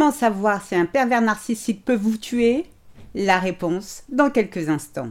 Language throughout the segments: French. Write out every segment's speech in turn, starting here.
Comment savoir si un pervers narcissique peut vous tuer? La réponse dans quelques instants.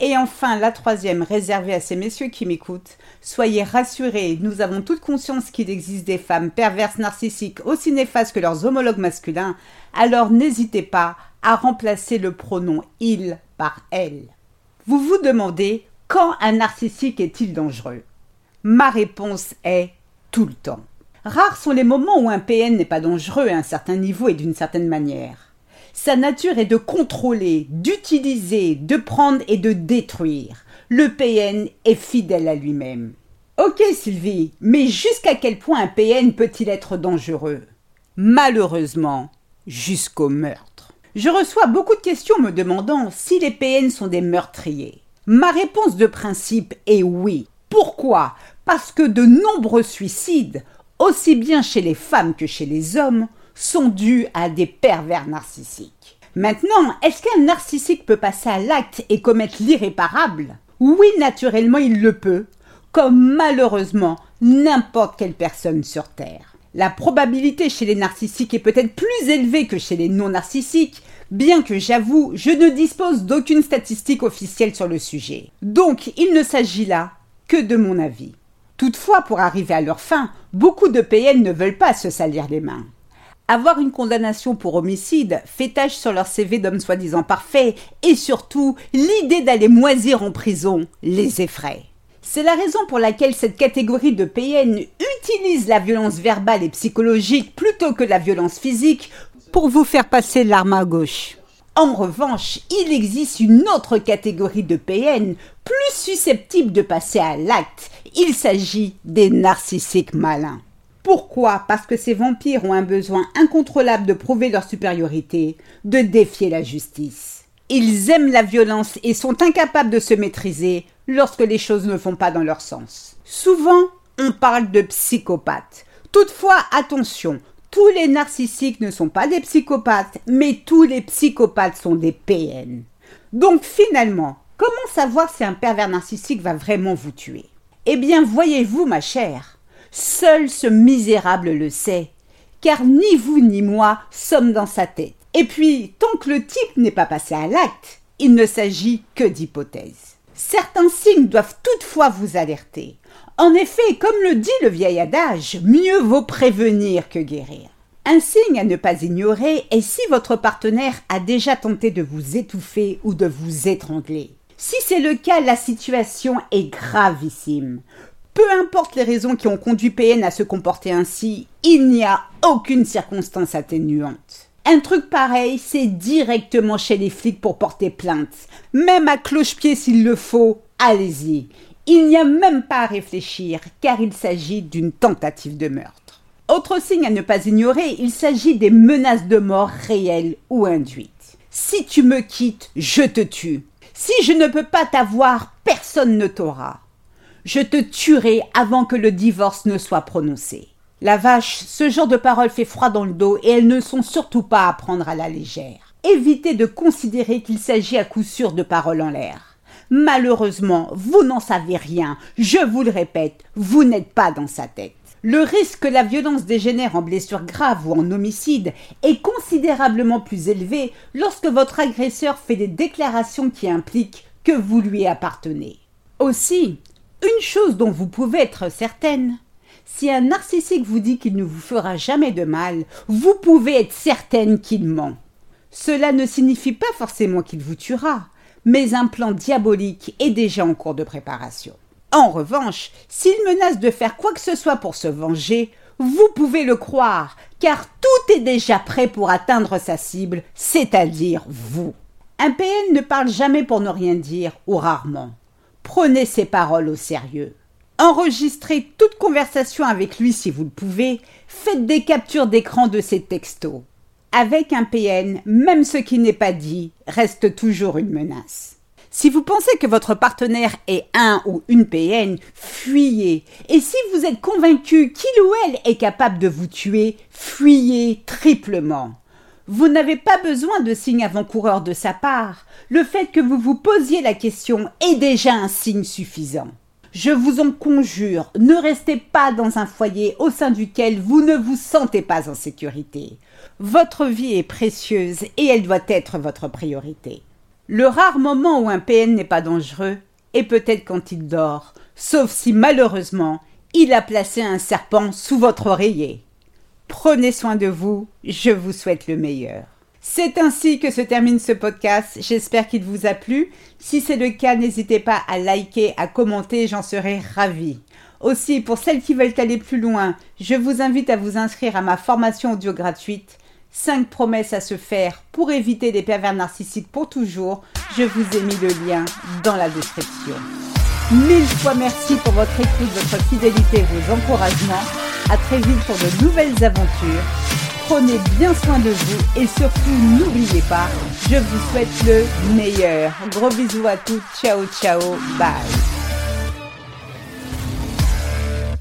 Et enfin, la troisième, réservée à ces messieurs qui m'écoutent. Soyez rassurés, nous avons toute conscience qu'il existe des femmes perverses narcissiques aussi néfastes que leurs homologues masculins, alors n'hésitez pas à remplacer le pronom il par elle. Vous vous demandez quand un narcissique est-il dangereux? Ma réponse est tout le temps. Rares sont les moments où un PN n'est pas dangereux à un certain niveau et d'une certaine manière. Sa nature est de contrôler, d'utiliser, de prendre et de détruire. Le PN est fidèle à lui-même. Ok Sylvie, mais jusqu'à quel point un PN peut-il être dangereux? Malheureusement, jusqu'au meurtre. Je reçois beaucoup de questions me demandant si les PN sont des meurtriers. Ma réponse de principe est oui. Pourquoi? Parce que de nombreux suicides, aussi bien chez les femmes que chez les hommes, sont dus à des pervers narcissiques. Maintenant, est-ce qu'un narcissique peut passer à l'acte et commettre l'irréparable? Oui, naturellement, il le peut, comme malheureusement n'importe quelle personne sur Terre. La probabilité chez les narcissiques est peut-être plus élevée que chez les non-narcissiques, bien que j'avoue, je ne dispose d'aucune statistique officielle sur le sujet. Donc, il ne s'agit là que de mon avis. Toutefois, pour arriver à leur fin, beaucoup de PN ne veulent pas se salir les mains. Avoir une condamnation pour homicide fait tache sur leur CV d'homme soi-disant parfait et surtout l'idée d'aller moisir en prison les effraie. C'est la raison pour laquelle cette catégorie de PN utilise la violence verbale et psychologique plutôt que la violence physique pour vous faire passer l'arme à gauche. En revanche, il existe une autre catégorie de PN plus susceptible de passer à l'acte. Il s'agit des narcissiques malins. Pourquoi Parce que ces vampires ont un besoin incontrôlable de prouver leur supériorité, de défier la justice. Ils aiment la violence et sont incapables de se maîtriser lorsque les choses ne vont pas dans leur sens. Souvent, on parle de psychopathes. Toutefois, attention, tous les narcissiques ne sont pas des psychopathes, mais tous les psychopathes sont des PN. Donc finalement, comment savoir si un pervers narcissique va vraiment vous tuer? Eh bien, voyez-vous, ma chère, Seul ce misérable le sait, car ni vous ni moi sommes dans sa tête. Et puis, tant que le type n'est pas passé à l'acte, il ne s'agit que d'hypothèses. Certains signes doivent toutefois vous alerter. En effet, comme le dit le vieil adage, mieux vaut prévenir que guérir. Un signe à ne pas ignorer est si votre partenaire a déjà tenté de vous étouffer ou de vous étrangler. Si c'est le cas, la situation est gravissime. Peu importe les raisons qui ont conduit PN à se comporter ainsi, il n'y a aucune circonstance atténuante. Un truc pareil, c'est directement chez les flics pour porter plainte. Même à cloche-pied s'il le faut, allez-y. Il n'y a même pas à réfléchir, car il s'agit d'une tentative de meurtre. Autre signe à ne pas ignorer, il s'agit des menaces de mort réelles ou induites. Si tu me quittes, je te tue. Si je ne peux pas t'avoir, personne ne t'aura. Je te tuerai avant que le divorce ne soit prononcé. La vache, ce genre de paroles fait froid dans le dos et elles ne sont surtout pas à prendre à la légère. Évitez de considérer qu'il s'agit à coup sûr de paroles en l'air. Malheureusement, vous n'en savez rien. Je vous le répète, vous n'êtes pas dans sa tête. Le risque que la violence dégénère en blessure grave ou en homicide est considérablement plus élevé lorsque votre agresseur fait des déclarations qui impliquent que vous lui appartenez. Aussi, une chose dont vous pouvez être certaine, si un narcissique vous dit qu'il ne vous fera jamais de mal, vous pouvez être certaine qu'il ment. Cela ne signifie pas forcément qu'il vous tuera, mais un plan diabolique est déjà en cours de préparation. En revanche, s'il menace de faire quoi que ce soit pour se venger, vous pouvez le croire, car tout est déjà prêt pour atteindre sa cible, c'est-à-dire vous. Un PN ne parle jamais pour ne rien dire, ou rarement. Prenez ses paroles au sérieux. Enregistrez toute conversation avec lui si vous le pouvez. Faites des captures d'écran de ses textos. Avec un PN, même ce qui n'est pas dit reste toujours une menace. Si vous pensez que votre partenaire est un ou une PN, fuyez. Et si vous êtes convaincu qu'il ou elle est capable de vous tuer, fuyez triplement. Vous n'avez pas besoin de signe avant-coureur de sa part. Le fait que vous vous posiez la question est déjà un signe suffisant. Je vous en conjure, ne restez pas dans un foyer au sein duquel vous ne vous sentez pas en sécurité. Votre vie est précieuse et elle doit être votre priorité. Le rare moment où un PN n'est pas dangereux est peut-être quand il dort, sauf si malheureusement il a placé un serpent sous votre oreiller. Prenez soin de vous, je vous souhaite le meilleur. C'est ainsi que se termine ce podcast. J'espère qu'il vous a plu. Si c'est le cas, n'hésitez pas à liker, à commenter, j'en serai ravie. Aussi, pour celles qui veulent aller plus loin, je vous invite à vous inscrire à ma formation audio gratuite 5 promesses à se faire pour éviter les pervers narcissiques pour toujours. Je vous ai mis le lien dans la description. Mille fois merci pour votre écoute, votre fidélité, vos encouragements. À très vite pour de nouvelles aventures. Prenez bien soin de vous et surtout n'oubliez pas, je vous souhaite le meilleur. Gros bisous à tous. Ciao ciao. Bye.